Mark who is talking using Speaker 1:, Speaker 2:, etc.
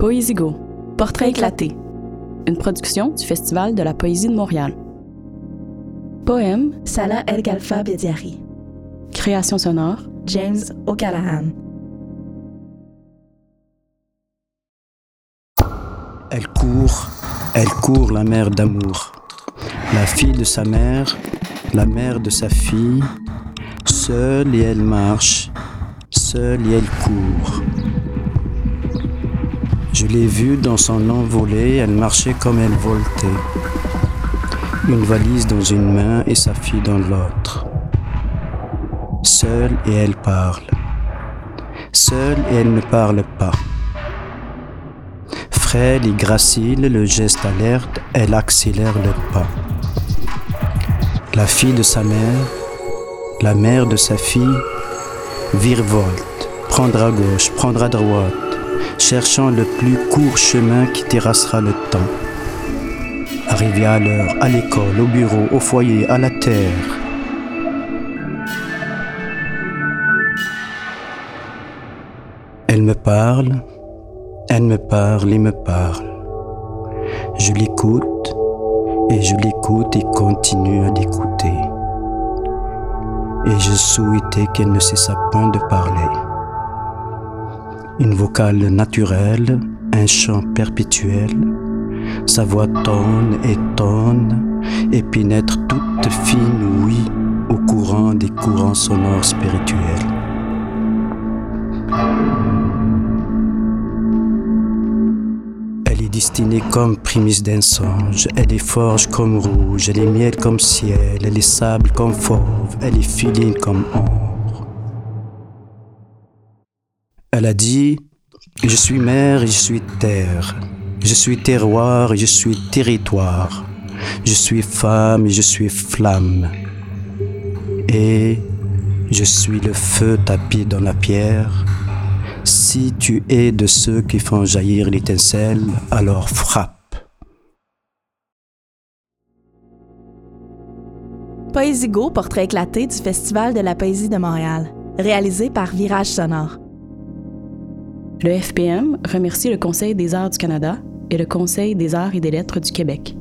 Speaker 1: Poésigo, Portrait éclaté, une production du Festival de la poésie de Montréal. Poème,
Speaker 2: Salah El Galfa Bediari.
Speaker 1: création sonore,
Speaker 2: James O'Callaghan.
Speaker 3: Elle court, elle court la mère d'amour, la fille de sa mère, la mère de sa fille, seule et elle marche, seule et elle court. Je l'ai vue dans son envolée, elle marchait comme elle voltait, une valise dans une main et sa fille dans l'autre. Seule et elle parle, seule et elle ne parle pas. Frêle et gracile, le geste alerte, elle accélère le pas. La fille de sa mère, la mère de sa fille, virevolte, prendre à gauche, prendre à droite, cherchant le plus court chemin qui terrassera le temps. Arrivée à l'heure, à l'école, au bureau, au foyer, à la terre. Elle me parle, elle me parle et me parle. Je l'écoute et je l'écoute et continue à l'écouter. Et je souhaitais qu'elle ne cessât point de parler. Une vocale naturelle, un chant perpétuel, sa voix tonne et tonne et pénètre toute fine oui au courant des courants sonores spirituels. Elle est destinée comme prémisse d'un songe, elle est forge comme rouge, elle est miel comme ciel, elle est sable comme fauve, elle est filine comme ombre. Elle a dit, je suis mer et je suis terre, je suis terroir et je suis territoire, je suis femme et je suis flamme, et je suis le feu tapis dans la pierre. Si tu es de ceux qui font jaillir l'étincelle, alors frappe.
Speaker 2: Poésigo, Portrait éclaté du Festival de la poésie de Montréal. Réalisé par Virage Sonore.
Speaker 1: Le FPM remercie le Conseil des arts du Canada et le Conseil des arts et des lettres du Québec.